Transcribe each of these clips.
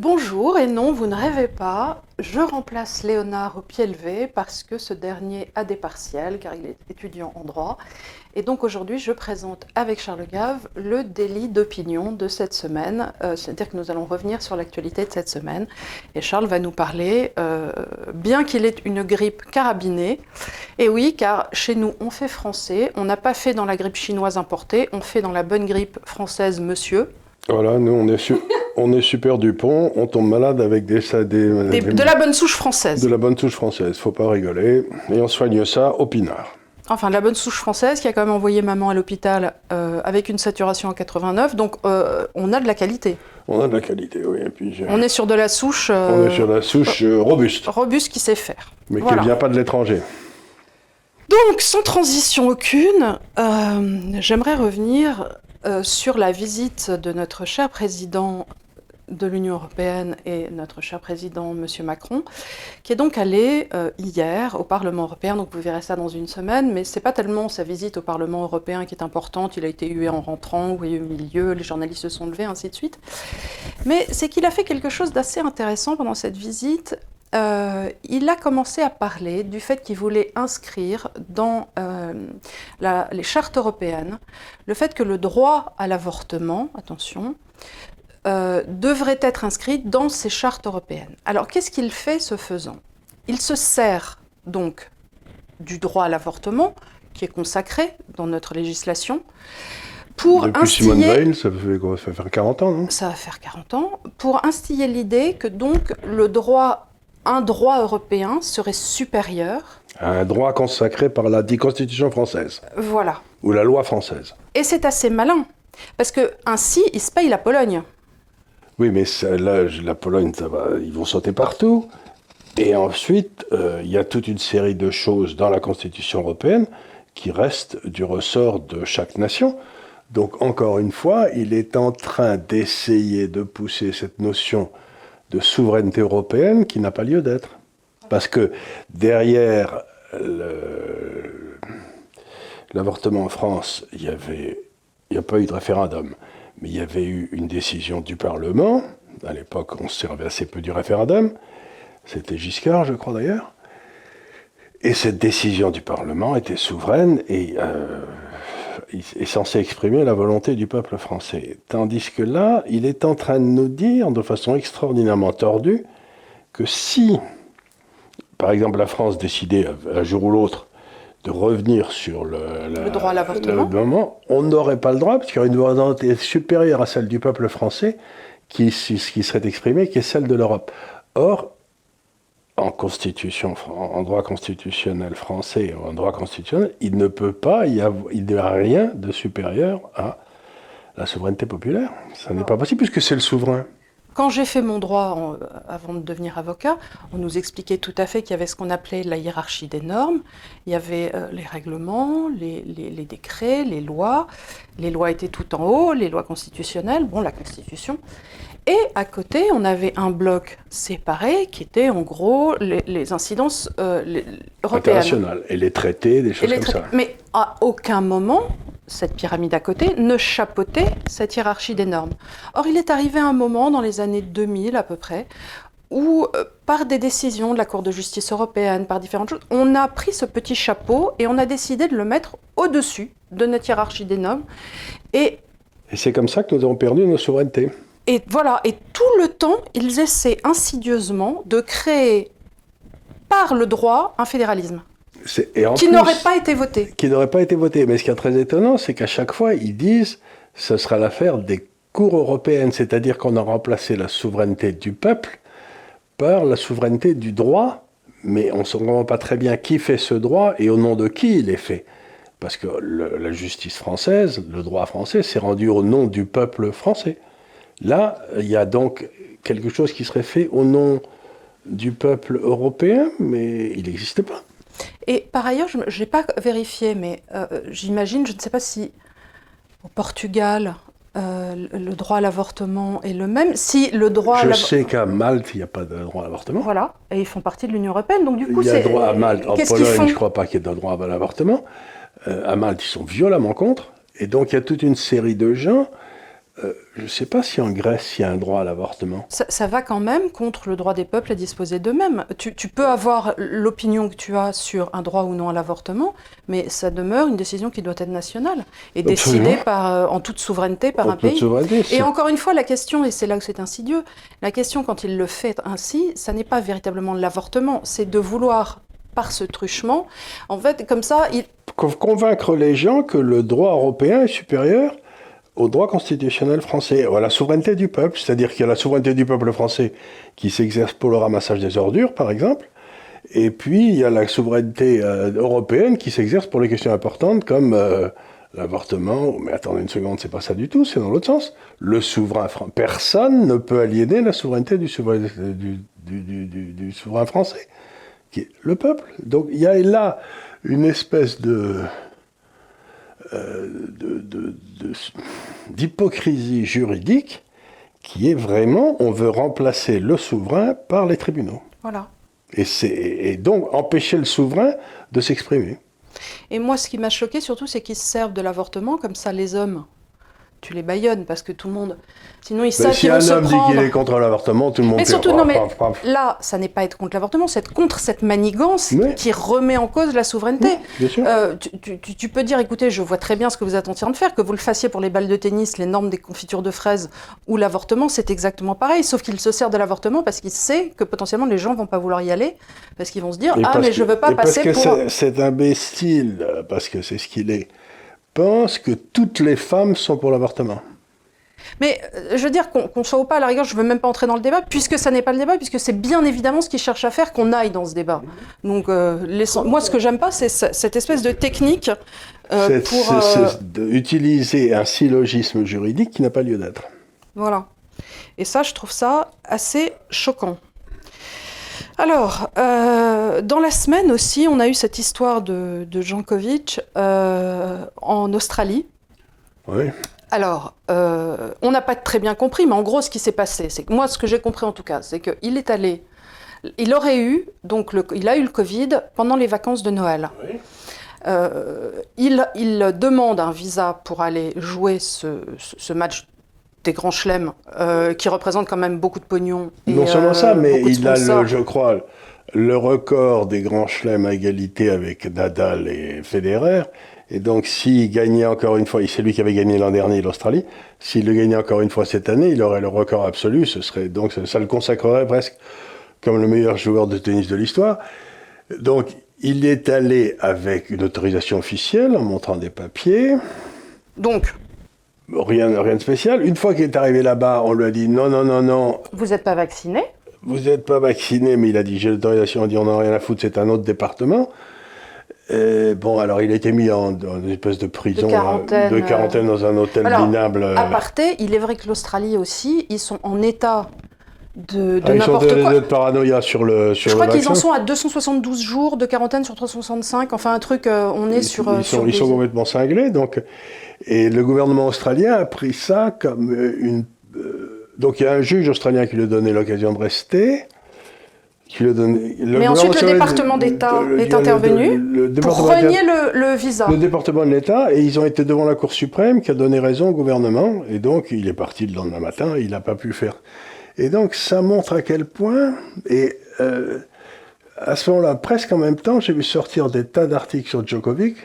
Bonjour, et non, vous ne rêvez pas, je remplace Léonard au pied levé parce que ce dernier a des partiels, car il est étudiant en droit. Et donc aujourd'hui, je présente avec Charles Gave le délit d'opinion de cette semaine, euh, c'est-à-dire que nous allons revenir sur l'actualité de cette semaine. Et Charles va nous parler, euh, bien qu'il ait une grippe carabinée, et oui, car chez nous, on fait français, on n'a pas fait dans la grippe chinoise importée, on fait dans la bonne grippe française, monsieur. Voilà, nous, on est sûr on est super Dupont, on tombe malade avec des, des, de la bonne souche française. De la bonne souche française, faut pas rigoler. Et on soigne ça au pinard. Enfin, la bonne souche française qui a quand même envoyé maman à l'hôpital euh, avec une saturation à 89, donc euh, on a de la qualité. On a de la qualité, oui. Et puis, on est sur de la souche. on est sur la souche euh, robuste. Robuste qui sait faire. Mais qui ne vient pas de l'étranger. Donc, sans transition aucune, j'aimerais revenir sur la visite de notre cher président de l'Union européenne et notre cher président, M. Macron, qui est donc allé euh, hier au Parlement européen. Donc vous verrez ça dans une semaine, mais ce n'est pas tellement sa visite au Parlement européen qui est importante. Il a été hué en rentrant, hué au milieu, les journalistes se sont levés, ainsi de suite. Mais c'est qu'il a fait quelque chose d'assez intéressant pendant cette visite. Euh, il a commencé à parler du fait qu'il voulait inscrire dans euh, les chartes européennes le fait que le droit à l'avortement, attention, euh, devrait être inscrit dans ces chartes européennes. Alors qu'est-ce qu'il fait ce faisant? Il se sert donc du droit à l'avortement, qui est consacré dans notre législation, pour Depuis instiller... Simone Veil, ça fait, quoi, ça va faire 40 ans, non? Ça va faire 40 ans. Pour instiller l'idée que donc le droit, un droit européen serait supérieur... Un droit consacré par la Constitution française. Voilà. Ou la loi française. Et c'est assez malin, parce que ainsi, il se paye la Pologne. Oui, mais là, la Pologne, ça va, ils vont sauter partout. Et ensuite, euh, il y a toute une série de choses dans la Constitution européenne qui restent du ressort de chaque nation. Donc, encore une fois, il est en train d'essayer de pousser cette notion de souveraineté européenne qui n'a pas lieu d'être. Parce que derrière l'avortement en France, il n'y avait, a pas eu de référendum mais il y avait eu une décision du Parlement. À l'époque, on se servait assez peu du référendum. C'était Giscard, je crois d'ailleurs. Et cette décision du Parlement était souveraine et euh, est censée exprimer la volonté du peuple français. Tandis que là, il est en train de nous dire, de façon extraordinairement tordue, que si, par exemple, la France décidait un jour ou l'autre de revenir sur le, droit à l'avortement, on n'aurait pas le droit, parce qu'il y aurait une volonté supérieure à celle du peuple français qui, qui serait exprimée, qui est celle de l'Europe. Or, en constitution, en droit constitutionnel français, en droit constitutionnel, il ne peut pas, il n'y a rien de supérieur à la souveraineté populaire. Ça n'est pas possible puisque c'est le souverain. Quand j'ai fait mon droit avant de devenir avocat, on nous expliquait tout à fait qu'il y avait ce qu'on appelait la hiérarchie des normes. Il y avait euh, les règlements, les, décrets, les lois. Les lois étaient tout en haut, les lois constitutionnelles, bon, la Constitution. Et à côté, on avait un bloc séparé qui était en gros les, incidences euh, européennes. Internationales et les traités, des choses comme ça. Mais à aucun moment, cette pyramide à côté, ne chapeautait cette hiérarchie des normes. Or, il est arrivé un moment, dans les années 2000 à peu près, où, euh, par des décisions de la Cour de justice européenne, par différentes choses, on a pris ce petit chapeau et on a décidé de le mettre au-dessus de notre hiérarchie des normes. Et, et c'est comme ça que nous avons perdu nos souverainetés. Et voilà, et tout le temps, ils essaient insidieusement de créer par le droit un fédéralisme qui n'aurait pas été voté. Qui n'aurait pas été voté. Mais ce qui est très étonnant, c'est qu'à chaque fois, ils disent ce sera l'affaire des cours européennes, c'est-à-dire qu'on a remplacé la souveraineté du peuple par la souveraineté du droit, mais on ne sait vraiment pas très bien qui fait ce droit et au nom de qui il est fait. Parce que la justice française, le droit français, s'est rendu au nom du peuple français. Là, il y a donc quelque chose qui serait fait au nom du peuple européen, mais il n'existe pas. Et par ailleurs, je n'ai pas vérifié, mais euh, j'imagine, je ne sais pas si au Portugal, euh, le droit à l'avortement est le même. Si le droit je sais qu'à Malte, il n'y a pas de droit à l'avortement. Voilà, et ils font partie de l'Union européenne, donc du coup, il y a droit à Malte. En Pologne, je ne crois pas qu'il y ait de droit à l'avortement. Euh, à Malte, ils sont violemment contre, et donc il y a toute une série de gens euh, je ne sais pas si en Grèce il y a un droit à l'avortement. Ça, va quand même contre le droit des peuples à disposer d'eux-mêmes. Tu, peux avoir l'opinion que tu as sur un droit ou non à l'avortement, mais ça demeure une décision qui doit être nationale et décidée par, euh, en toute souveraineté par un pays. Et encore une fois, la question, et c'est là où c'est insidieux, la question quand il le fait ainsi, ça n'est pas véritablement l'avortement, c'est de vouloir par ce truchement, en fait, comme ça, il... Convaincre les gens que le droit européen est supérieur au droit constitutionnel français, à la souveraineté du peuple, c'est-à-dire qu'il y a la souveraineté du peuple français qui s'exerce pour le ramassage des ordures, par exemple, et puis il y a la souveraineté euh, européenne qui s'exerce pour les questions importantes comme euh, l'avortement. Mais attendez une seconde, c'est pas ça du tout, c'est dans l'autre sens. Le souverain français, personne ne peut aliéner la souveraineté du souverain, français, qui est le peuple. Donc il y a là une espèce de d'hypocrisie juridique qui est vraiment, on veut remplacer le souverain par les tribunaux. Voilà. Et, et donc empêcher le souverain de s'exprimer. Et moi, ce qui m'a choqué surtout, c'est qu'ils se servent de l'avortement, comme ça les hommes tu les baillonnes parce que tout le monde. Sinon, ils savent si un homme dit qu'il est contre l'avortement, tout le monde. Mais surtout, non, mais là, ça n'est pas être contre l'avortement, c'est être contre cette manigance qui remet en cause la souveraineté. bien sûr. Euh, tu, peux dire, écoutez, je vois très bien ce que vous êtes en train de faire, que vous le fassiez pour les balles de tennis, les normes des confitures de fraises ou l'avortement, c'est exactement pareil, sauf qu'il se sert de l'avortement parce qu'il sait que potentiellement les gens vont pas vouloir y aller parce qu'ils vont se dire, ah mais je veux pas passer parce que C'est imbécile parce que c'est ce qu'il est pense que toutes les femmes sont pour l'avortement. Mais euh, je veux dire qu'on soit pas à la rigueur, je ne veux même pas entrer dans le débat, puisque ça n'est pas le débat, puisque c'est bien évidemment ce qu'ils cherchent à faire qu'on aille dans ce débat. Donc, euh, moi, ce que j'aime pas, c'est cette espèce de technique euh, pour. utiliser un syllogisme juridique qui n'a pas lieu d'être. Voilà. Et ça, je trouve ça assez choquant. Alors, euh, dans la semaine aussi, on a eu cette histoire de, de Jankovic euh, en Australie. Oui. Alors, euh, on n'a pas très bien compris, mais en gros, ce qui s'est passé, c'est que moi, ce que j'ai compris en tout cas, c'est qu'il est allé, il aurait eu, donc il a eu le Covid pendant les vacances de Noël. Oui. il, il, demande un visa pour aller jouer ce, ce match des grands chelems euh, qui représentent quand même beaucoup de pognon. non seulement ça, euh, mais il a, le, je crois, le record des grands chelems à égalité avec Nadal et Federer. Et donc, s'il gagnait encore une fois, c'est lui qui avait gagné l'an dernier l'Australie, s'il le gagnait encore une fois cette année, il aurait le record absolu. Ce serait donc ça, le consacrerait presque comme le meilleur joueur de tennis de l'histoire. Donc, il est allé avec une autorisation officielle en montrant des papiers. Donc, Rien, rien de spécial. Une fois qu'il est arrivé là-bas, on lui a dit non, non, non, non. Vous n'êtes pas vacciné? Vous n'êtes pas vacciné, mais il a dit j'ai l'autorisation. On dit on n'a rien à foutre, c'est un autre département. bon, alors il a été mis en, une espèce de prison, de quarantaine, de quarantaine dans un hôtel alors, minable. À parté, il est vrai que l'Australie aussi, ils sont en état de, de ah, n'importe quoi. Ils sont de, paranoïa sur le sur Je crois qu'ils en sont à 272 jours de quarantaine sur 365. Enfin, un truc, euh, on est sur. Ils, sont, ils sont complètement cinglés, donc. Et le gouvernement australien a pris ça comme une. Euh, donc il y a un juge australien qui lui a donné l'occasion de rester. Qui lui a donné, le Mais ensuite, le département d'État est intervenu pour renier le, visa. Le département de l'État, et ils ont été devant la Cour suprême qui a donné raison au gouvernement. Et donc, il est parti le lendemain matin, il n'a pas pu faire. Et donc, ça montre à quel point. Et euh, à ce moment-là, presque en même temps, j'ai vu sortir des tas d'articles sur Djokovic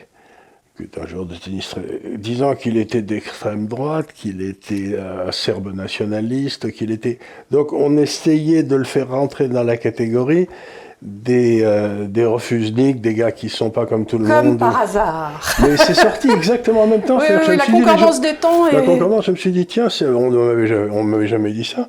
qui est un joueur de tennis disant qu'il était d'extrême droite, qu'il était un serbe nationaliste, qu'il était. Donc on essayait de le faire rentrer dans la catégorie des, euh, des refusniks, des gars qui sont pas comme tout le monde. Comme par hasard. Mais c'est sorti exactement en même temps. Oui, oui, la concordance des temps. La concordance, je me suis dit, tiens, on ne m'avait jamais dit ça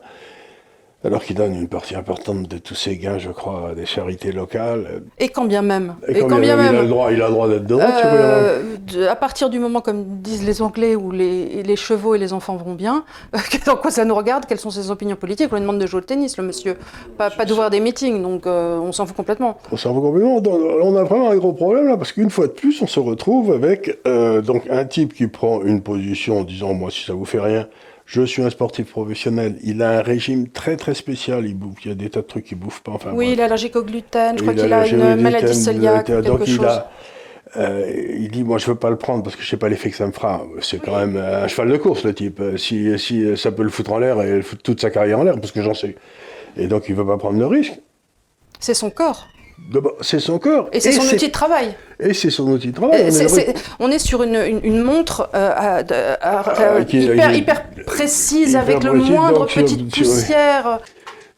alors qu'il donne une partie importante de tous ses gains, je crois, à des charités locales. Et quand bien même. Et, quand, bien, même. Il a le droit, il a le droit d'être de droite. Euh, à partir du moment, comme disent les Anglais, où les, les chevaux et les enfants vont bien, dans quoi ça nous regarde Quelles sont ses opinions politiques On lui demande de jouer au tennis, le monsieur. Pas, pas d'ouvrir des meetings, donc euh, on s'en fout complètement. On s'en fout complètement. On a vraiment un gros problème là, parce qu'une fois de plus, on se retrouve avec euh, donc un type qui prend une position en disant Moi, si ça vous fait rien, je suis un sportif professionnel. Il a un régime très très spécial. Il bouffe. Il y a des tas de trucs qu'il bouffe pas. Enfin, oui, il est allergique au gluten. Je crois qu'il a une maladie cœliaque. Donc il a Euh, il dit, moi je veux pas le prendre parce que je sais pas l'effet que ça me fera. C'est quand même un cheval de course le type. Euh, si, si ça peut le foutre en l'air et foutre toute sa carrière en l'air, parce que j'en sais. Et donc il veut pas prendre le risque. C'est son corps. C'est son corps. Et c'est son outil de travail. Et c'est son outil de travail. On est, sur une, une, montre euh, ah, hyper, hyper, précise, avec le moindre petite poussière.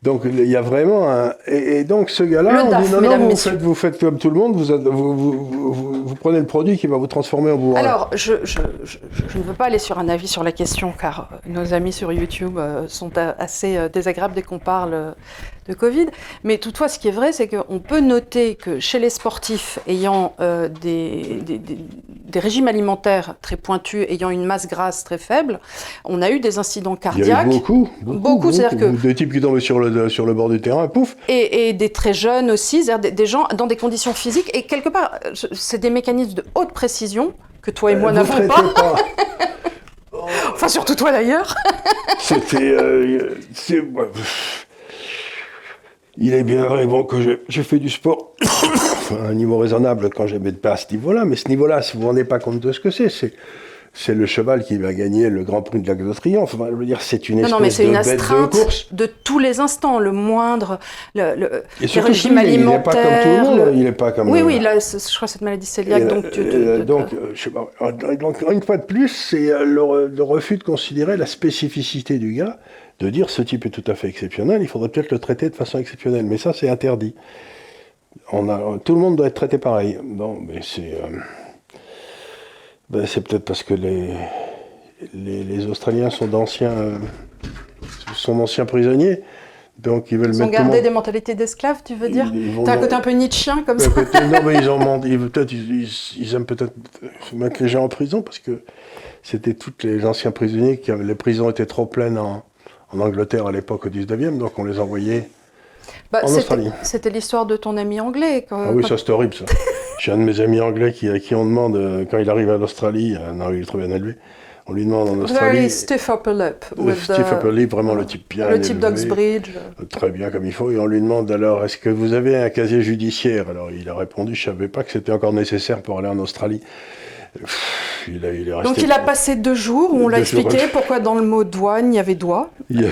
Donc il y a vraiment un... Et, donc ce gars-là, on dit non, non, vous faites, vous faites, comme tout le monde, vous, vous, vous, vous, prenez le produit qui va vous transformer en bourrin. Alors, je, je, je, je, ne veux pas aller sur un avis sur la question, car nos amis sur YouTube euh, sont assez euh, désagréables dès qu'on parle de Covid. Mais toutefois, ce qui est vrai, c'est qu'on peut noter que chez les sportifs ayant euh, des, des, des, régimes alimentaires très pointus, ayant une masse grasse très faible, on a eu des incidents cardiaques. Il y a eu beaucoup, beaucoup, beaucoup, c'est-à-dire que des types qui tombaient sur le sur le bord du terrain, pouf. Et, et des très jeunes aussi, c'est-à-dire des, gens dans des conditions physiques et quelque part, c'est des mécanismes de haute précision que toi et moi euh, n'avons pas. pas. enfin, surtout toi d'ailleurs. C'était. Euh, il est bien vrai bon, que j'ai fait du sport à un niveau raisonnable quand j'aimais pas à ce niveau-là, mais ce niveau-là, si vous vous rendez pas compte de ce que c'est, c'est c'est le cheval qui va gagner le Grand Prix de l'Arc de Triomphe. Enfin, je veux dire, c'est une espèce non, non, mais c'est une astreinte de, tous les instants, le moindre, le, le Et surtout, régime alimentaire. Il n'est pas comme tout le monde, il n'est pas comme. Oui, oui, là, je crois cette maladie cœliaque. Donc, tu, euh, donc, je sais pas, donc, une fois de plus, c'est euh, le, le, refus de considérer la spécificité du gars de dire ce type est tout à fait exceptionnel, il faudrait peut-être le traiter de façon exceptionnelle. Mais ça, c'est interdit. On a, tout le monde doit être traité pareil. Non, mais c'est. Euh, ben, c'est peut-être parce que les, les, Australiens sont d'anciens. Sont d'anciens prisonniers. Donc ils veulent ils ont gardé des mentalités d'esclaves, tu veux dire T'as un côté un peu nietzschien comme ça Non, mais ils, ont, ils, peut-être, ils, aiment peut-être mettre les gens en prison parce que c'était tous les anciens prisonniers qui les prisons étaient trop pleines en, en Angleterre à l'époque au 19e, donc on les envoyait bah, en Australie. C'était l'histoire de ton ami anglais. ah oui, ça c'est horrible ça. J'ai un de mes amis anglais qui, à qui on demande, euh, quand il arrive à l'Australie, euh, non, il est très bien élevé, on lui demande en Australie. Very stiff upper lip. Le stiff upper lip, vraiment le type bien. Le type Dogsbridge. Très bien, comme il faut. Et on lui demande alors, est-ce que vous avez un casier judiciaire? Alors il a répondu, je ne savais pas que c'était encore nécessaire pour aller en Australie. Donc il a passé deux jours où on l'a expliqué pourquoi dans le mot douane il y avait doigt. Il y,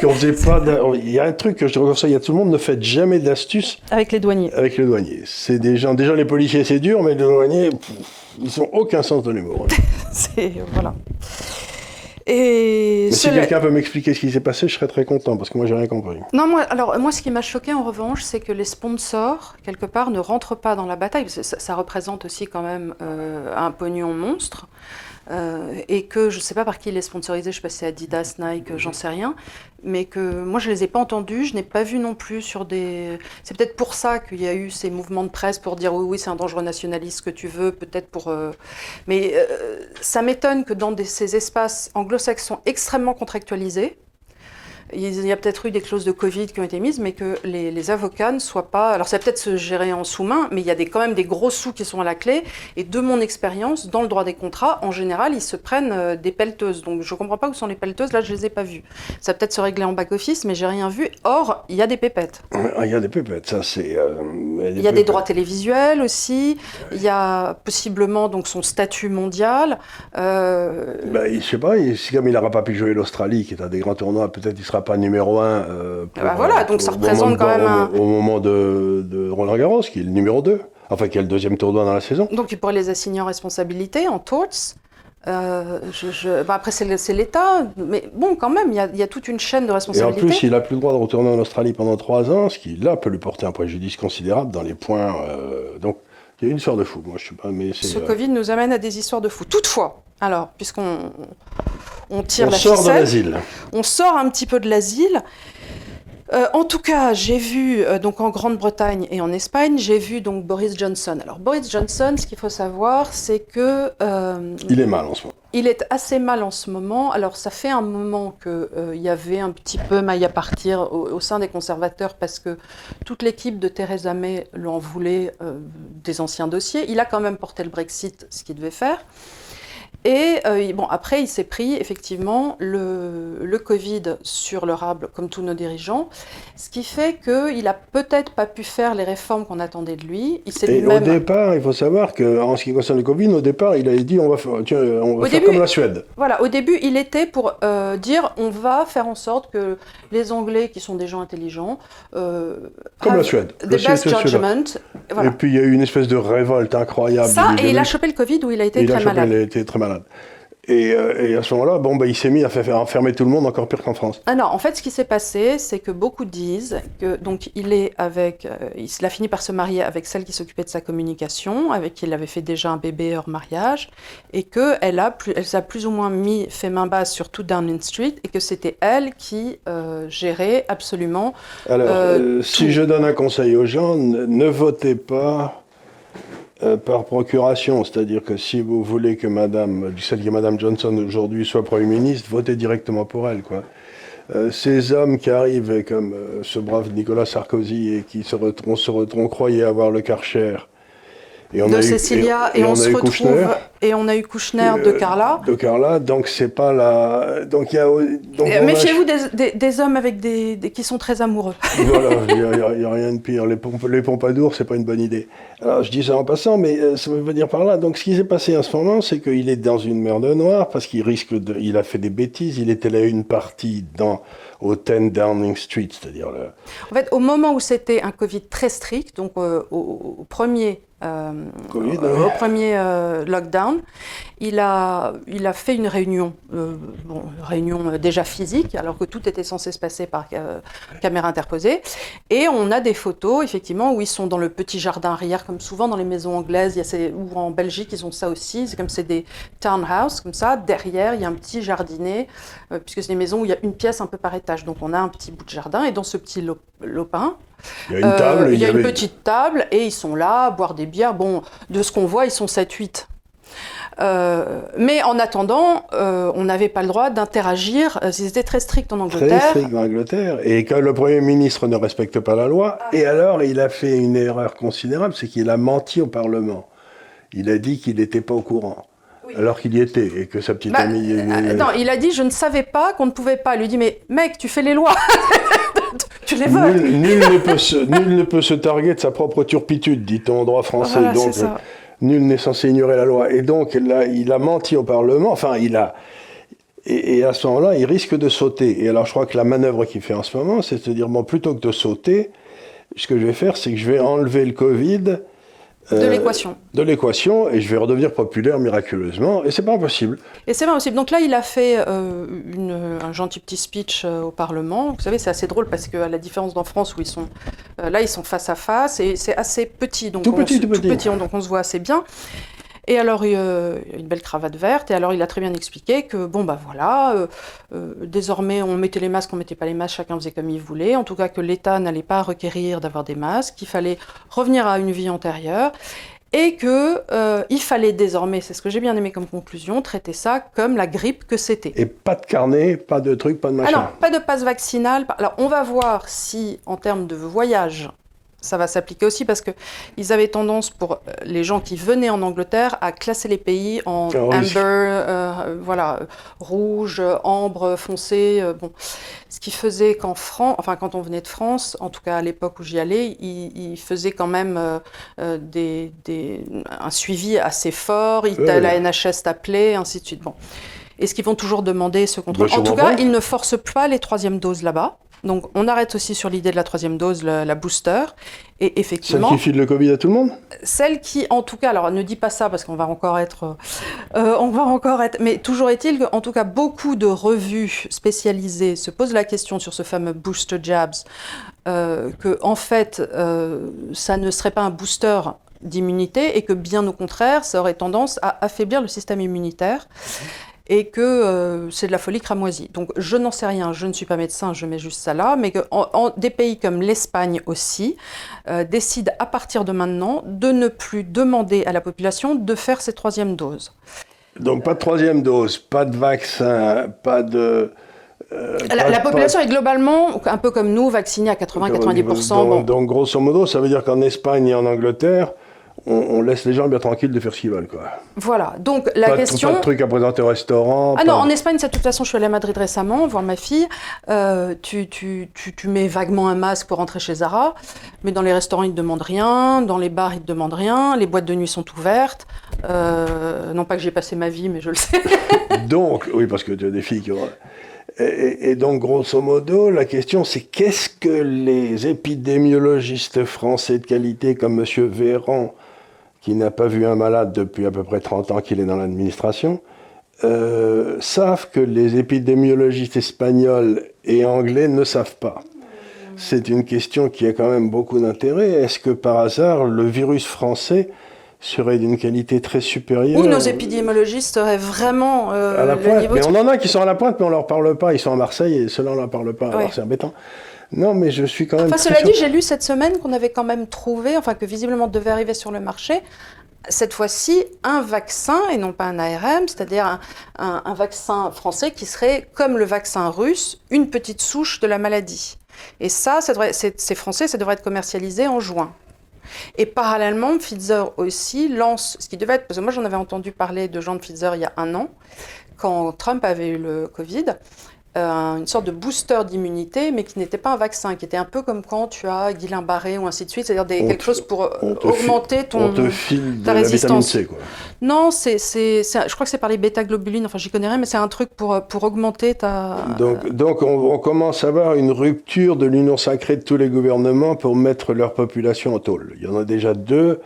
pas il y a un truc que je y a tout le monde ne fait jamais d'astuces avec les douaniers. Avec les douaniers, c'est des gens. Déjà les policiers c'est dur, mais les douaniers, ils n'ont aucun sens de l'humour. c'est voilà. Et si quelqu'un peut m'expliquer ce qui s'est passé, je serais très content parce que moi j'ai rien compris. Non, moi, alors moi ce qui m'a choqué en revanche, c'est que les sponsors quelque part ne rentrent pas dans la bataille. Ça, ça représente aussi quand même euh, un pognon monstre. Euh, et que je ne sais pas par qui il est sponsorisé, je sais pas si c'est Adidas, Nike, j'en sais rien, mais que moi je les ai pas entendus, je n'ai pas vu non plus sur des. C'est peut-être pour ça qu'il y a eu ces mouvements de presse pour dire oui, oui, c'est un dangereux nationaliste que tu veux, peut-être pour. Euh, mais euh, ça m'étonne que dans ces espaces anglo-saxons extrêmement contractualisés, il y a peut-être eu des clauses de Covid qui ont été mises, mais que les, avocats ne soient pas. Alors, ça peut-être se gérer en sous-main, mais il y a des, quand même des gros sous qui sont à la clé. Et de mon expérience, dans le droit des contrats, en général, ils se prennent euh, des pelleteuses. Donc, je ne comprends pas où sont les pelleteuses. Là, je ne les ai pas vues. Ça peut-être se régler en back-office, mais j'ai rien vu. Or, il y a des pépettes. Il y a des pépettes, ça, c'est. Euh, il y a des droits télévisuels aussi. Il y a possiblement donc son statut mondial. Euh... Ben, je sais pas, si comme il n'aura pas pu jouer l'Australie, qui est un des grands tournois, peut-être il sera pas numéro 1 euh, ah bah voilà, donc ça représente quand même un... au, moment de, de, Roland Garros, qui est le numéro 2, enfin qui est le deuxième tournoi dans la saison. Donc il pourrait les assigner en responsabilité, en torts. Euh, je, bah après, c'est l'État, mais bon, quand même, il y, a, toute une chaîne de responsabilité. Et en plus, il n'a plus le droit de retourner en Australie pendant trois ans, ce qui, là, peut lui porter un préjudice considérable dans les points. Euh, donc, il y a une histoire de fou. Moi, je sais pas, mais Ce Covid nous amène à des histoires de fou. Toutefois, alors, puisqu'on on tire on la sort de l'asile. On sort un petit peu de l'asile. Euh, en tout cas, j'ai vu euh, donc en Grande-Bretagne et en Espagne, j'ai vu donc Boris Johnson. Alors Boris Johnson, ce qu'il faut savoir, c'est que euh, il est mal en ce moment. Il est assez mal en ce moment. Alors ça fait un moment qu'il y avait un petit peu maille à partir au, au, sein des conservateurs parce que toute l'équipe de Theresa May l'en voulait des anciens dossiers. Il a quand même porté le Brexit, ce qu'il devait faire. Et euh, bon, après, il s'est pris effectivement le, le Covid sur le rable, comme tous nos dirigeants, ce qui fait qu'il n'a peut-être pas pu faire les réformes qu'on attendait de lui. Il s'est Et au départ, il faut savoir qu'en ce qui concerne le Covid, au départ, il a dit on va, faire, tiens, on va faire comme la Suède. Voilà, au début, il était pour euh, dire on va faire en sorte que les Anglais, qui sont des gens intelligents, euh, comme la Suède, the best judgment. Voilà. Et puis il y a eu une espèce de révolte incroyable. Ça, et il a chopé le Covid où il a été très malade. Il a été très malade. Euh, et, à ce moment-là, bon, bah, il s'est mis à faire enfermer tout le monde encore pire qu'en France. Non, en fait, ce qui s'est passé, c'est que beaucoup disent que donc il est avec, euh, il a fini par se marier avec celle qui s'occupait de sa communication, avec qui il avait fait déjà un bébé hors mariage, et que elle a plus, elle a plus ou moins mis fait main basse sur tout Downing Street, et que c'était elle qui euh, gérait absolument. Alors, si je donne un conseil aux gens, ne votez pas euh, par procuration, c'est-à-dire que si vous voulez que Madame, celle qui est Madame Johnson aujourd'hui soit Premier ministre, votez directement pour elle, quoi. Euh, ces hommes qui arrivent comme euh, ce brave Nicolas Sarkozy et qui se, retrouvent, se retrouvent, croyaient avoir le Karcher, et on de a Cécilia, eu, et, et, on, on se retrouve, Kouchner, et on a eu Kouchner de Carla. De Carla, donc c'est pas la. Donc il y a. Méfiez-vous des, des, des, hommes avec des, qui sont très amoureux. voilà, il n'y a, a, rien de pire. Les, pomp les pompadours, c'est pas une bonne idée. Alors je dis ça en passant, mais euh, ça veut dire par là. Donc ce qui s'est passé en ce moment, c'est qu'il est dans une merde noire parce qu'il risque de. Il a fait des bêtises. Il était là une partie dans au 10 Downing Street, c'est-à-dire le... En fait, au moment où c'était un Covid très strict, donc euh, au, au, premier euh, au, premier euh, lockdown, il a, il a fait une réunion, euh, bon, réunion déjà physique, alors que tout était censé se passer par caméra interposée. Et on a des photos, effectivement, où ils sont dans le petit jardin arrière, comme souvent dans les maisons anglaises, il y a ces, ou en Belgique, ils ont ça aussi. C'est comme c'est des townhouses, comme ça. Derrière, il y a un petit jardinet, puisque c'est des maisons où il y a une pièce un peu par étage. Donc on a un petit bout de jardin, et dans ce petit lopin, il y a une table. il y a une petite table et ils sont là à boire des bières. Bon, de ce qu'on voit, ils sont 7-8. Euh, mais en attendant, euh, on n'avait pas le droit d'interagir. Ils étaient très stricts en Angleterre. Très stricts en Angleterre. Et quand le Premier ministre ne respecte pas la loi, ah. et alors il a fait une erreur considérable, c'est qu'il a menti au Parlement. Il a dit qu'il n'était pas au courant. Alors qu'il y était et que sa petite bah, amie. Euh, non, il a dit je ne savais pas qu'on ne pouvait pas. Il lui dit mais mec, tu fais les lois. tu les votes. Nul, nul, ne peut se, nul, ne peut se, targuer de sa propre turpitude, dit-on en droit français. Voilà, donc, nul n'est censé ignorer la loi. Et donc, là, il a menti au Parlement. Enfin, il a. Et, et à ce moment-là, il risque de sauter. Et alors, je crois que la manœuvre qu'il fait en ce moment, c'est de dire bon, plutôt que de sauter, ce que je vais faire, c'est que je vais enlever le Covid de euh, l'équation. De l'équation, et je vais redevenir populaire miraculeusement, et c'est pas impossible. Et c'est pas impossible. Donc là, il a fait euh, une, un gentil petit speech euh, au Parlement. Vous savez, c'est assez drôle parce qu'à la différence d'en France où ils sont, euh, là, ils sont face à face, et c'est assez petit, donc tout on, petit, tout petit. Tout petit, donc on se voit assez bien. Et alors, il y a une belle cravate verte. Et alors, il a très bien expliqué que, bon, bah voilà, euh, euh, désormais, on mettait les masques, on mettait pas les masques, chacun faisait comme il voulait. En tout cas, que l'État n'allait pas requérir d'avoir des masques, qu'il fallait revenir à une vie antérieure. Et que euh, il fallait désormais, c'est ce que j'ai bien aimé comme conclusion, traiter ça comme la grippe que c'était. Et pas de carnet, pas de truc, pas de machin. Alors, pas de passe vaccinal. Alors, on va voir si, en termes de voyage, ça va s'appliquer aussi parce qu'ils avaient tendance, pour euh, les gens qui venaient en Angleterre, à classer les pays en oh, amber, euh, voilà, rouge, ambre, foncé. Euh, bon. Ce qui faisait qu'en France, enfin quand on venait de France, en tout cas à l'époque où j'y allais, ils, faisaient quand même euh, des, des, un suivi assez fort. Ils, euh, la NHS t'appelait, ainsi de suite. Bon. Est-ce qu'ils vont toujours demander ce contrôle En tout cas, ils ne forcent pas les troisièmes doses là-bas. Donc on arrête aussi sur l'idée de la troisième dose, la, la, booster. Et effectivement. Celle qui file le Covid à tout le monde Celle qui, en tout cas, alors ne dis pas ça parce qu'on va encore être. Euh, on va encore être. Mais toujours est-il qu'en tout cas, beaucoup de revues spécialisées se posent la question sur ce fameux booster jabs, euh, que en fait, euh, ça ne serait pas un booster d'immunité et que bien au contraire, ça aurait tendance à affaiblir le système immunitaire et que euh, c'est de la folie cramoisie. Donc je n'en sais rien, je ne suis pas médecin, je mets juste ça là, mais que en, en, des pays comme l'Espagne aussi euh, décident à partir de maintenant de ne plus demander à la population de faire ses troisième doses. Donc pas de troisième dose, pas de vaccin, pas de... Euh, la, pas, la, population pas... est globalement, un peu comme nous, vaccinée à 80-90%. Donc, bon. donc, grosso modo, ça veut dire qu'en Espagne et en Angleterre, on, laisse les gens bien tranquilles de faire ce qu'ils veulent. Quoi. Voilà, donc la pas, question... Pas de trucs à présenter au restaurant. Ah non, en Espagne, de toute façon, je suis allée à Madrid récemment, voir ma fille. Euh, tu, tu, tu, tu, mets vaguement un masque pour rentrer chez Zara, mais dans les restaurants, ils ne demandent rien, dans les bars, ils ne demandent rien, les boîtes de nuit sont ouvertes. Euh, non pas que j'ai passé ma vie, mais je le sais. donc, oui, parce que tu as des filles qui ont... Et, donc, grosso modo, la question, c'est qu'est-ce que les épidémiologistes français de qualité comme M. Véran, qui n'a pas vu un malade depuis à peu près 30 ans qu'il est dans l'administration, euh, savent que les épidémiologistes espagnols et anglais ne savent pas C'est une question qui a quand même beaucoup d'intérêt. Est-ce que par hasard, le virus français serait d'une qualité très supérieure. Ou nos épidémiologistes seraient vraiment euh, à la pointe. mais on en a qui sont à la pointe, mais on leur parle pas. Ils sont à Marseille et ceux-là on leur parle pas. Alors c'est embêtant. Non, mais je suis quand même. Enfin, cela dit, j'ai lu cette semaine qu'on avait quand même trouvé, enfin que visiblement devait arriver sur le marché, cette fois-ci un vaccin et non pas un ARM, c'est-à-dire un, un, vaccin français qui serait comme le vaccin russe, une petite souche de la maladie. Et ça, c'est français, ça devrait être commercialisé en juin. Et parallèlement, Pfizer aussi lance ce qui devait être, parce que moi j'en avais entendu parler de gens de Pfizer il y a un an, quand Trump avait eu le Covid, euh, une sorte de booster d'immunité, mais qui n'était pas un vaccin, qui était un peu comme quand tu as Guillain-Barré ou ainsi de suite, c'est-à-dire quelque chose pour euh, augmenter ton, ta résistance. Non, c'est, je crois que c'est par les bêta-globulines, enfin j'y connais rien, mais c'est un truc pour, pour augmenter ta... Donc, donc on, on, commence à avoir une rupture de l'union sacrée de tous les gouvernements pour mettre leur population en tôle. Il y en a déjà deux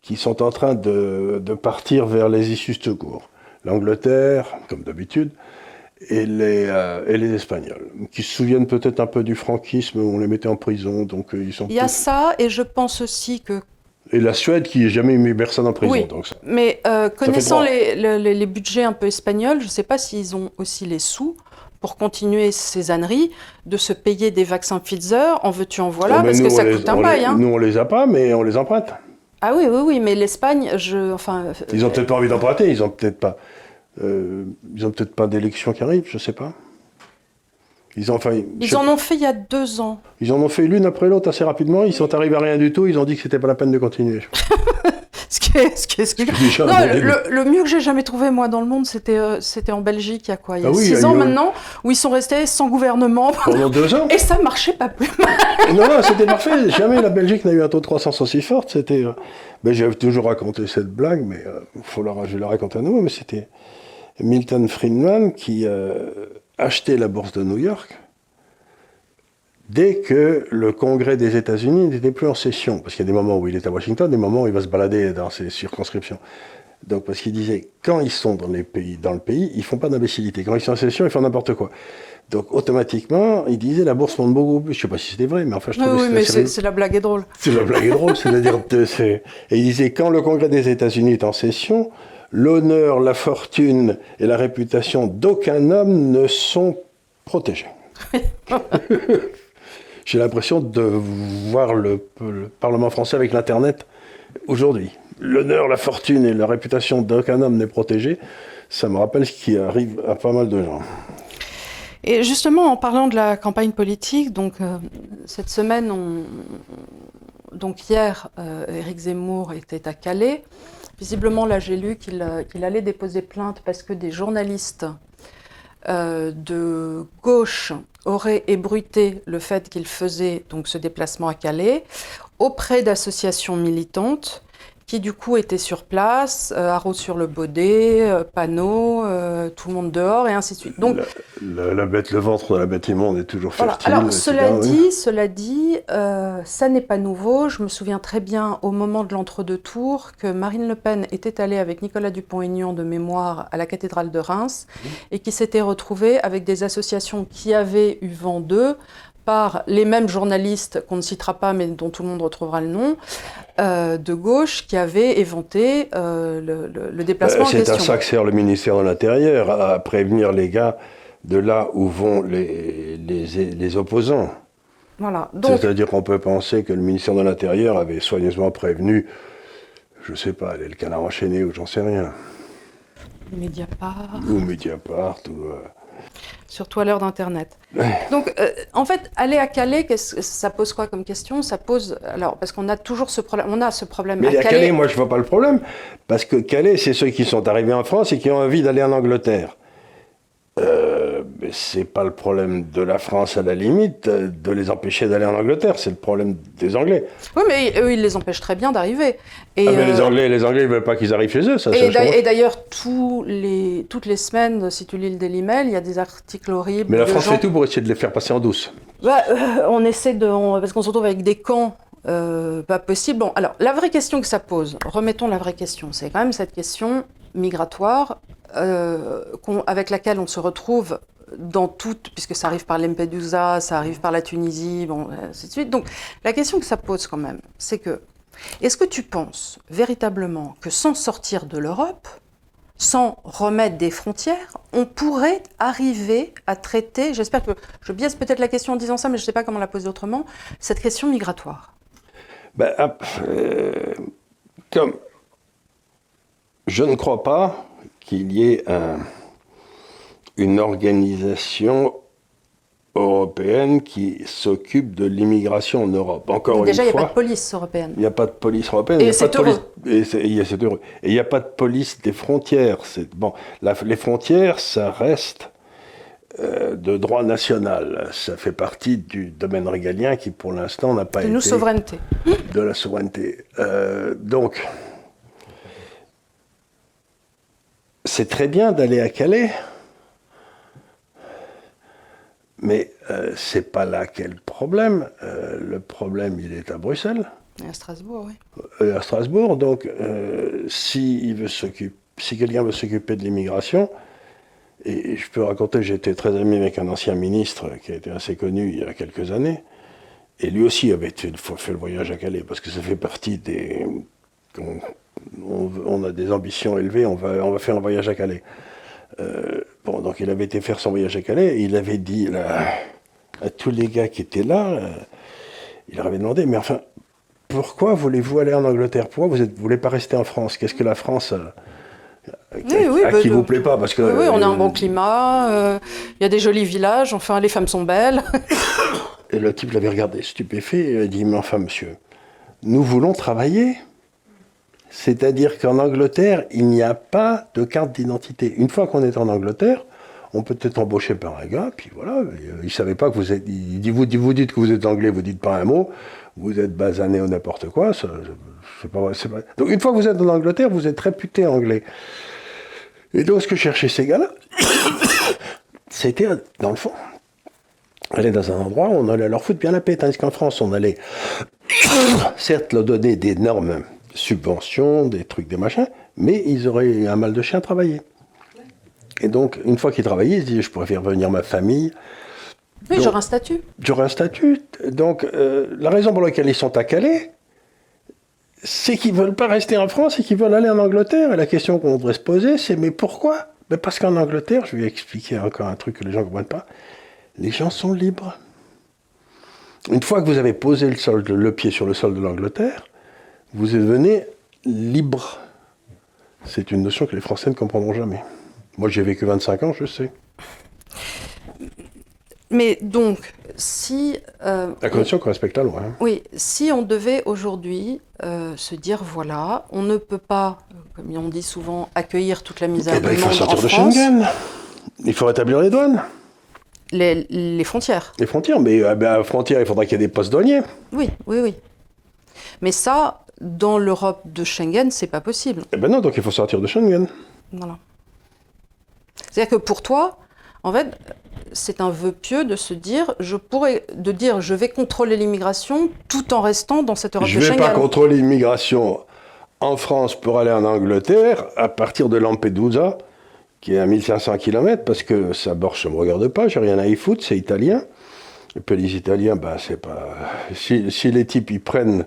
qui sont en train de, de partir vers les issues secours. L'Angleterre, comme d'habitude, et les, euh, et les Espagnols, qui se souviennent peut-être un peu du franquisme, où on les mettait en prison. Donc, euh, ils sont Il y a ça, et je pense aussi que... Et la Suède, qui n'a jamais mis personne en prison. Oui, donc ça, mais euh, connaissant les, les, les, budgets un peu espagnols, je ne sais pas s'ils ont aussi les sous pour continuer ces âneries, de se payer des vaccins Pfizer, en veux-tu, en voilà, oh, parce que ça coûte un bail. Hein. Nous, on les a pas, mais on les emprunte. Ah oui, oui, oui, mais l'Espagne, je... Enfin, ils n'ont peut-être pas envie d'emprunter, ils n'ont peut-être pas... Euh, ils n'ont peut-être pas d'élection qui arrive, je ne sais pas. Ils, ont, enfin, ils en ont fait il y a deux ans. Ils en ont fait l'une après l'autre assez rapidement. Ils sont arrivés à rien du tout. Ils ont dit que c'était pas la peine de continuer. ce qui est, ce qui est, ce qui est... Non, le, le, mieux que j'ai jamais trouvé moi dans le monde, c'était euh, c'était en Belgique il y a quoi Il y a ah six ans maintenant, où ils sont restés sans gouvernement pendant deux ans. Et ça marchait pas plus mal. non, non, c'était parfait. Jamais la Belgique n'a eu un taux de croissance aussi fort. C'était. Euh... Ben, J'avais toujours raconté cette blague, mais euh, faut la, je la raconter à nous. Mais c'était Milton Friedman qui euh, achetait la bourse de New York dès que le Congrès des États-Unis n'était plus en session. Parce qu'il y a des moments où il est à Washington, des moments où il va se balader dans ses circonscriptions. Donc, parce qu'il disait, quand ils sont dans, les pays, dans le pays, ils font pas d'imbécilité. Quand ils sont en session, ils font n'importe quoi. Donc, automatiquement, il disait, la bourse monte beaucoup plus. Je sais pas si c'était vrai, mais enfin, je trouve Oui, mais c'est la blague est drôle. C'est la blague est drôle, c'est-à-dire, et il disait, quand le Congrès des États-Unis est en session, l'honneur, la fortune et la réputation d'aucun homme ne sont protégés. J'ai l'impression de voir le, Parlement français avec l'Internet aujourd'hui. L'honneur, la fortune et la réputation d'aucun homme n'est protégé. Ça me rappelle ce qui arrive à pas mal de gens. Et justement, en parlant de la campagne politique, donc euh, cette semaine, on, donc hier, euh, Éric Zemmour était à Calais. Visiblement, là, j'ai lu qu'il euh, allait déposer plainte parce que des journalistes euh, de gauche auraient ébruité le fait qu'il faisait donc ce déplacement à Calais auprès d'associations militantes qui du coup était sur place, euh, sur le baudet, euh, panneau, euh, tout le monde dehors et ainsi de suite. Donc la, bête, le ventre de la bête immonde est toujours fertile. Alors cela dit, cela dit, euh, ça n'est pas nouveau. Je me souviens très bien au moment de l'entre-deux tours que Marine Le Pen était allée avec Nicolas Dupont-Aignan de mémoire à la cathédrale de Reims mmh. et qui s'était retrouvée avec des associations qui avaient eu vent d'eux par les mêmes journalistes qu'on ne citera pas mais dont tout le monde retrouvera le nom, euh, de gauche qui avaient éventé euh, le, le, déplacement euh, en question. C'est à ça que sert le ministère de l'Intérieur, à prévenir les gars de là où vont les, les, les opposants. Voilà. C'est-à-dire qu'on peut penser que le ministère de l'Intérieur avait soigneusement prévenu, je ne sais pas, le canard enchaîné ou j'en sais rien. Mediapart. Ou Mediapart. Ou, surtout à l'heure d'Internet. Donc, euh, en fait, aller à Calais, ça pose quoi comme question? Ça pose alors parce qu'on a toujours ce problème. On a ce problème. Mais à, Calais, moi, je vois pas le problème parce que Calais, c'est ceux qui sont arrivés en France et qui ont envie d'aller en Angleterre. Euh, c'est pas le problème de la France à la limite de les empêcher d'aller en Angleterre, c'est le problème des Anglais. Oui, mais eux, ils les empêchent très bien d'arriver. Et ah, mais les euh, Anglais, les Anglais, ils veulent pas qu'ils arrivent chez eux. Ça, et d'ailleurs, les, toutes les semaines, si tu lis le Daily Mail, il y a des articles horribles. Mais la France fait tout pour essayer de les faire passer en douce. Bah, euh, on essaie de, parce qu'on se retrouve avec des camps. Pas possible. Bon, alors la vraie question que ça pose, remettons la vraie question, c'est quand même cette question migratoire euh, avec laquelle on se retrouve dans toutes, puisque ça arrive par Lampedusa, ça arrive par la Tunisie, bon, ainsi de suite. Donc la question que ça pose quand même, c'est que, est-ce que tu penses véritablement que sans sortir de l'Europe, sans remettre des frontières, on pourrait arriver à traiter, j'espère que je biaise peut-être la question en disant ça, mais je ne sais pas comment la poser autrement, cette question migratoire? Ben, euh, Comme je ne crois pas qu'il y ait une organisation européenne qui s'occupe de l'immigration en Europe. Encore déjà, il n'y a pas de police européenne. Il n'y a pas de police européenne. Et c'est heureux. Et il n'y a pas de police des frontières. Bon, les frontières, ça reste euh, de droit national. Ça fait partie du domaine régalien qui, pour l'instant, n'a pas de été... De souveraineté. De la souveraineté. Euh, donc, c'est très bien d'aller à Calais, mais euh, c'est pas là qu'est le problème. Le problème, il est à Bruxelles. Et à Strasbourg, oui. À Strasbourg, donc si, veut si quelqu'un veut s'occuper de l'immigration, et je peux raconter, j'étais très ami avec un ancien ministre qui a été assez connu il y a quelques années, et lui aussi avait fait, le voyage à Calais, parce que ça fait partie des on, a des ambitions élevées, on va, faire un voyage à Calais. Euh, bon, donc il avait été faire son voyage à Calais, et il avait dit à tous les gars qui étaient là, euh, il leur avait demandé, mais enfin, pourquoi voulez-vous aller en Angleterre? Pourquoi vous ne voulez pas rester en France? Qu'est-ce que la France... Euh, oui, à, bah, qui vous plaît pas parce que oui, on a un bon climat, il y a des jolis villages, enfin les femmes sont belles. et le type l'avait regardé stupéfait et il a dit mais enfin monsieur, nous voulons travailler. C'est-à-dire qu'en Angleterre, il n'y a pas de carte d'identité. Une fois qu'on est en Angleterre, on peut être embauché par un gars, puis voilà, euh, il ne savait pas que vous êtes. Il dit, vous, vous dites que vous êtes anglais, vous dites pas un mot, vous êtes basané ou n'importe quoi. Ça, pas, pas, Donc une fois que vous êtes en Angleterre, vous êtes réputé anglais. Et donc ce que cherchaient ces gars-là, c'était, dans le fond, aller dans un endroit où on allait leur foutre bien la paix, tandis qu'en France, on allait certes leur donner des normes subventions, des trucs, des machins, mais ils auraient un mal de chien à travailler. Et donc, une fois qu'ils travaillaient, ils se disaient, je pourrais faire venir ma famille. Oui, j'aurai un statut. J'aurai un statut. Donc, euh, la raison pour laquelle ils sont à Calais, c'est qu'ils veulent pas rester en France et qu'ils veulent aller en Angleterre. Et la question qu'on devrait se poser, c'est mais pourquoi? Mais Parce qu'en Angleterre, je vais expliquer encore un truc que les gens ne comprennent pas, les gens sont libres. Une fois que vous avez posé le pied sur le sol de l'Angleterre, vous devenez libre. C'est une notion que les Français ne comprendront jamais. Moi, j'ai vécu 25 ans, je sais. Mais donc, si... Euh, la condition qu'on respecte la loi. Hein. Oui, si on devait aujourd'hui euh, se dire, voilà, on ne peut pas, comme on dit souvent, accueillir toute la misère eh ben, Il faut sortir de Schengen. Il faut rétablir les douanes. Les, les frontières. Les frontières, mais à la frontière, il faudra qu'il y ait des postes douaniers. Oui, oui, oui. Mais ça, dans l'Europe de Schengen, c'est pas possible. Eh ben non, donc il faut sortir de Schengen. Voilà. C'est-à-dire que pour toi, en fait, c'est un vœu pieux de se dire, je pourrais, de dire, je vais contrôler l'immigration tout en restant dans cette Europe de Schengen. Je ne vais pas contrôler l'immigration en France pour aller en Angleterre à partir de Lampedusa, qui est à 1500 km, parce que ça bord, ça me regarde pas, j'ai rien à y foutre, c'est italien. Et puis les Italiens, ben c'est pas. Si, si, les types ils prennent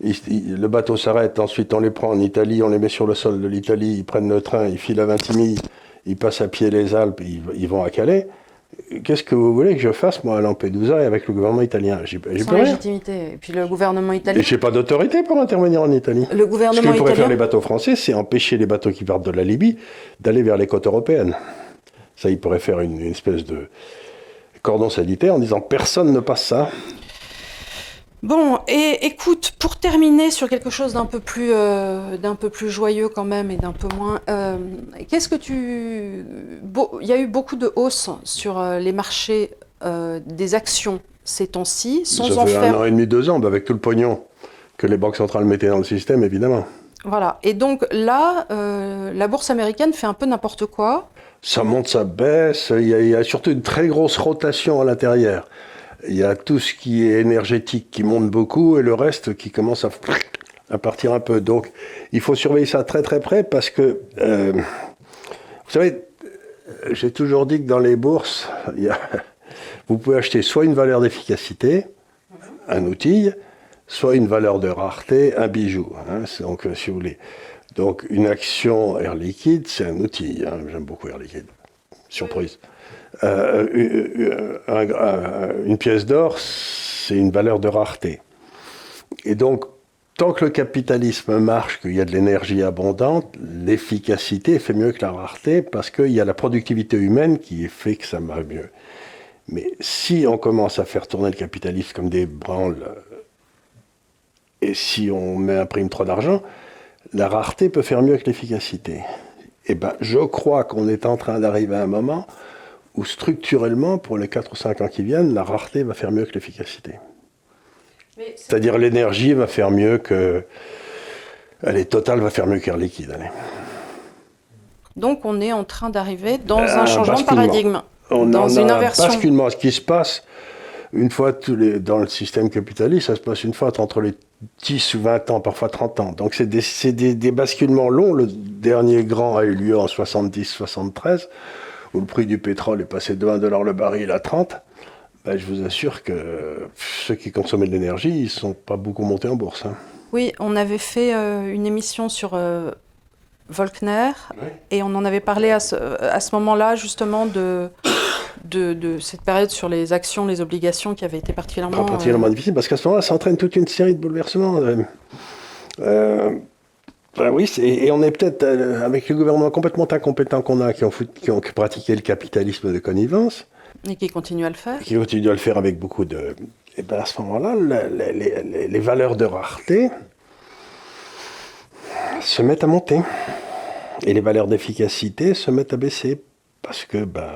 le bateau s'arrête, ensuite on les prend en Italie, on les met sur le sol de l'Italie, ils prennent le train, ils filent à Vintimille, ils passent à pied les Alpes, ils, ils vont à Calais. Qu'est-ce que vous voulez que je fasse, moi, à Lampedusa et avec le gouvernement italien? J'ai pas légitimité. Et puis le gouvernement italien? Et j'ai pas d'autorité pour intervenir en Italie. Le gouvernement Ce que pourraient faire les bateaux français, c'est empêcher les bateaux qui partent de la Libye d'aller vers les côtes européennes. Ça, il pourrait faire une, espèce de cordon sanitaire en disant personne ne passe ça. Bon, et écoute, pour terminer sur quelque chose d'un peu plus, euh, d'un peu plus joyeux quand même et d'un peu moins, euh, qu'est-ce que tu, il y a eu beaucoup de hausses sur euh, les marchés des actions ces temps-ci, sans Ça fait un an et demi, deux ans, avec tout le pognon que les banques centrales mettaient dans le système, évidemment. Voilà. Et donc là, la bourse américaine fait un peu n'importe quoi. Ça monte, ça baisse. Il y, a, il y a surtout une très grosse rotation à l'intérieur il y a tout ce qui est énergétique qui monte beaucoup et le reste qui commence à, partir un peu. Donc il faut surveiller ça très très près parce que, euh, vous savez, j'ai toujours dit que dans les bourses, il y a, vous pouvez acheter soit une valeur d'efficacité, un outil, soit une valeur de rareté, un bijou. Hein, donc, si vous voulez. Donc, une action Air Liquide, c'est un outil. Hein, J'aime beaucoup Air Liquide. Surprise. Euh, euh, euh, une pièce d'or, c'est une valeur de rareté. Et donc, tant que le capitalisme marche, qu'il y a de l'énergie abondante, l'efficacité fait mieux que la rareté parce qu'il y a la productivité humaine qui fait que ça va mieux. Mais si on commence à faire tourner le capitalisme comme des branles, et si on met imprime trop d'argent, la rareté peut faire mieux que l'efficacité. Eh ben, je crois qu'on est en train d'arriver à un moment où structurellement, pour les 4 ou 5 ans qui viennent, la rareté va faire mieux que l'efficacité. C'est-à-dire l'énergie va faire mieux que... Allez, Total va faire mieux qu'Air Liquide. Donc on est en train d'arriver dans un, changement de paradigme, on dans une a inversion. basculement. Ce qui se passe, une fois tous les, dans le système capitaliste, ça se passe une fois entre les 10 ou 20 ans, parfois 30 ans. Donc c'est des, des, des, basculements longs. Le dernier grand a eu lieu en 70-73 où le prix du pétrole est passé de 1 dollar le baril à 30, ben, je vous assure que ceux qui consommaient de l'énergie, ils ne sont pas beaucoup montés en bourse. Hein. Oui, on avait fait euh, une émission sur euh, Volkner et on en avait parlé à ce, à ce moment-là justement de, de, de, cette période sur les actions, les obligations qui avaient été particulièrement... particulièrement euh, difficile parce qu'à ce moment-là, ça entraîne toute une série de bouleversements. Ben oui, et on est peut-être euh, avec le gouvernement complètement incompétent qu'on a, qui ont, qui ont, pratiqué le capitalisme de connivence. Et qui continuent à le faire. Qui continuent à le faire avec beaucoup de. Et bien à ce moment-là, les, les, les, valeurs de rareté se mettent à monter. Et les valeurs d'efficacité se mettent à baisser. Parce que ben,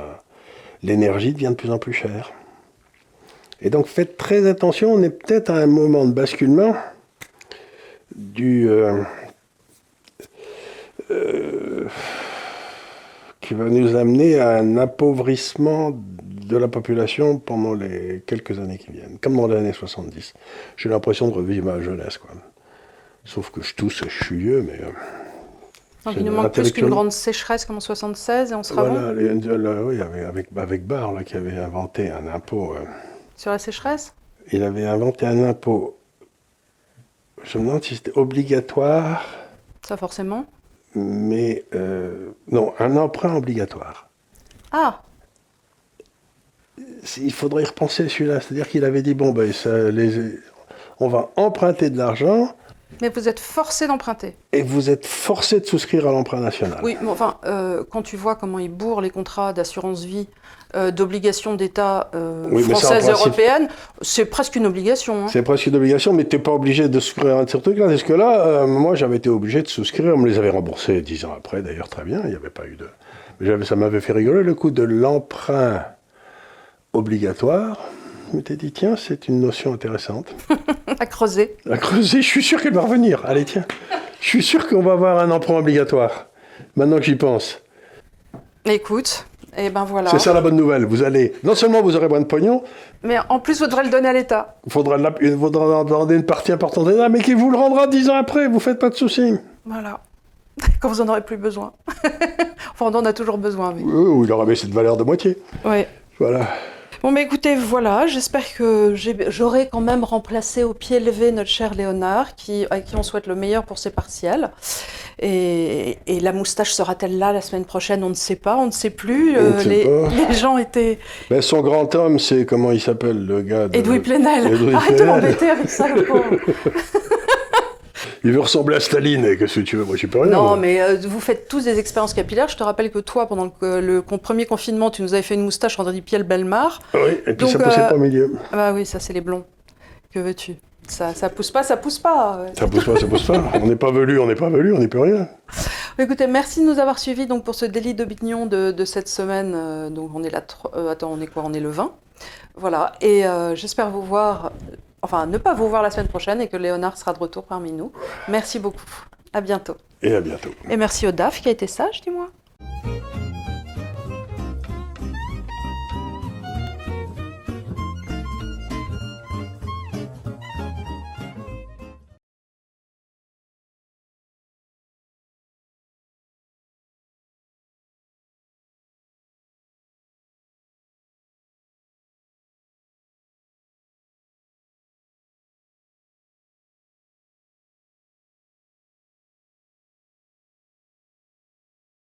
l'énergie devient de plus en plus chère. Et donc faites très attention, on est peut-être à un moment de basculement du. Euh, euh, qui va nous amener à un appauvrissement de la population pendant les quelques années qui viennent, comme dans les années 70. J'ai l'impression de revivre ma jeunesse, quoi. Sauf que je tousse et je suis vieux, mais... Euh, Donc il nous manque plus qu'une grande sécheresse comme en 76 et on sera voilà, oui, avec, avec là, qui avait inventé un impôt... Euh, Sur la sécheresse? Il avait inventé un impôt, je me demande si c'était obligatoire... Ça forcément mais euh, non, un emprunt obligatoire. Ah Il faudrait y repenser celui-là. C'est-à-dire qu'il avait dit bon, ben, ça, les, on va emprunter de l'argent. Mais vous êtes forcé d'emprunter. Et vous êtes forcé de souscrire à l'emprunt national. Oui, mais enfin, euh, quand tu vois comment ils bourrent les contrats d'assurance vie euh, d'obligations d'État euh, françaises et européennes, c'est presque une obligation. Hein. C'est presque une obligation, mais tu n'es pas obligé de souscrire à ce truc-là. Parce que là, euh, moi, j'avais été obligé de souscrire. On me les avait remboursés dix ans après, d'ailleurs, très bien. Il n'y avait pas eu de. Mais ça m'avait fait rigoler le coup de l'emprunt obligatoire. Je m'étais dit, tiens, c'est une notion intéressante. à creuser. À creuser, je suis sûr qu'elle va revenir. Allez, tiens. Je suis sûr qu'on va avoir un emprunt obligatoire. Maintenant que j'y pense. Écoute, et eh ben voilà. C'est ça la bonne nouvelle. Vous allez, non seulement vous aurez moins de pognon, mais en plus vous devrez le donner à l'État. Il faudra, faudra demander une partie importante de l'État, mais qui vous le rendra dix ans après. Vous faites pas de soucis. Voilà. Quand vous en aurez plus besoin. enfin, on en a toujours besoin. Mais... Oui, il aura baissé de valeur de moitié. Oui. Voilà. Bon, mais écoutez, voilà, j'espère que j'aurai quand même remplacé au pied levé notre cher Léonard, qui, à qui on souhaite le meilleur pour ses partiels. Et, la moustache sera-t-elle là la semaine prochaine? On ne sait pas, on ne sait plus. Euh, les, les, gens étaient. Ben, son grand homme, c'est comment il s'appelle, le gars de... Edoui Plenel. Arrête de m'embêter avec ça, le pauvre. Il veut ressembler à Staline, et qu'est-ce que tu veux Moi, je peux rien. Non, moi. mais euh, vous faites tous des expériences capillaires. Je te rappelle que toi, pendant le, premier confinement, tu nous avais fait une moustache André Piel Belmar. Ah Oui, et puis Donc, ça poussait euh, pas au milieu. Ah bah oui, ça c'est les blonds. Que veux-tu? Ça, ça pousse pas, ça pousse pas. Ça pousse pas, ça pousse pas. On n'est pas velu, on n'est pas velu, on n'est plus rien. Écoutez, merci de nous avoir suivis donc pour ce délit d'opinion de, de cette semaine. euh, donc on est là, euh, attends, on est quoi? On est le 20. Voilà. Et euh, j'espère vous voir, enfin ne pas vous voir la semaine prochaine et que Léonard sera de retour parmi nous. Merci beaucoup. À bientôt. Et à bientôt. Et merci au DAF qui a été sage, dis-moi.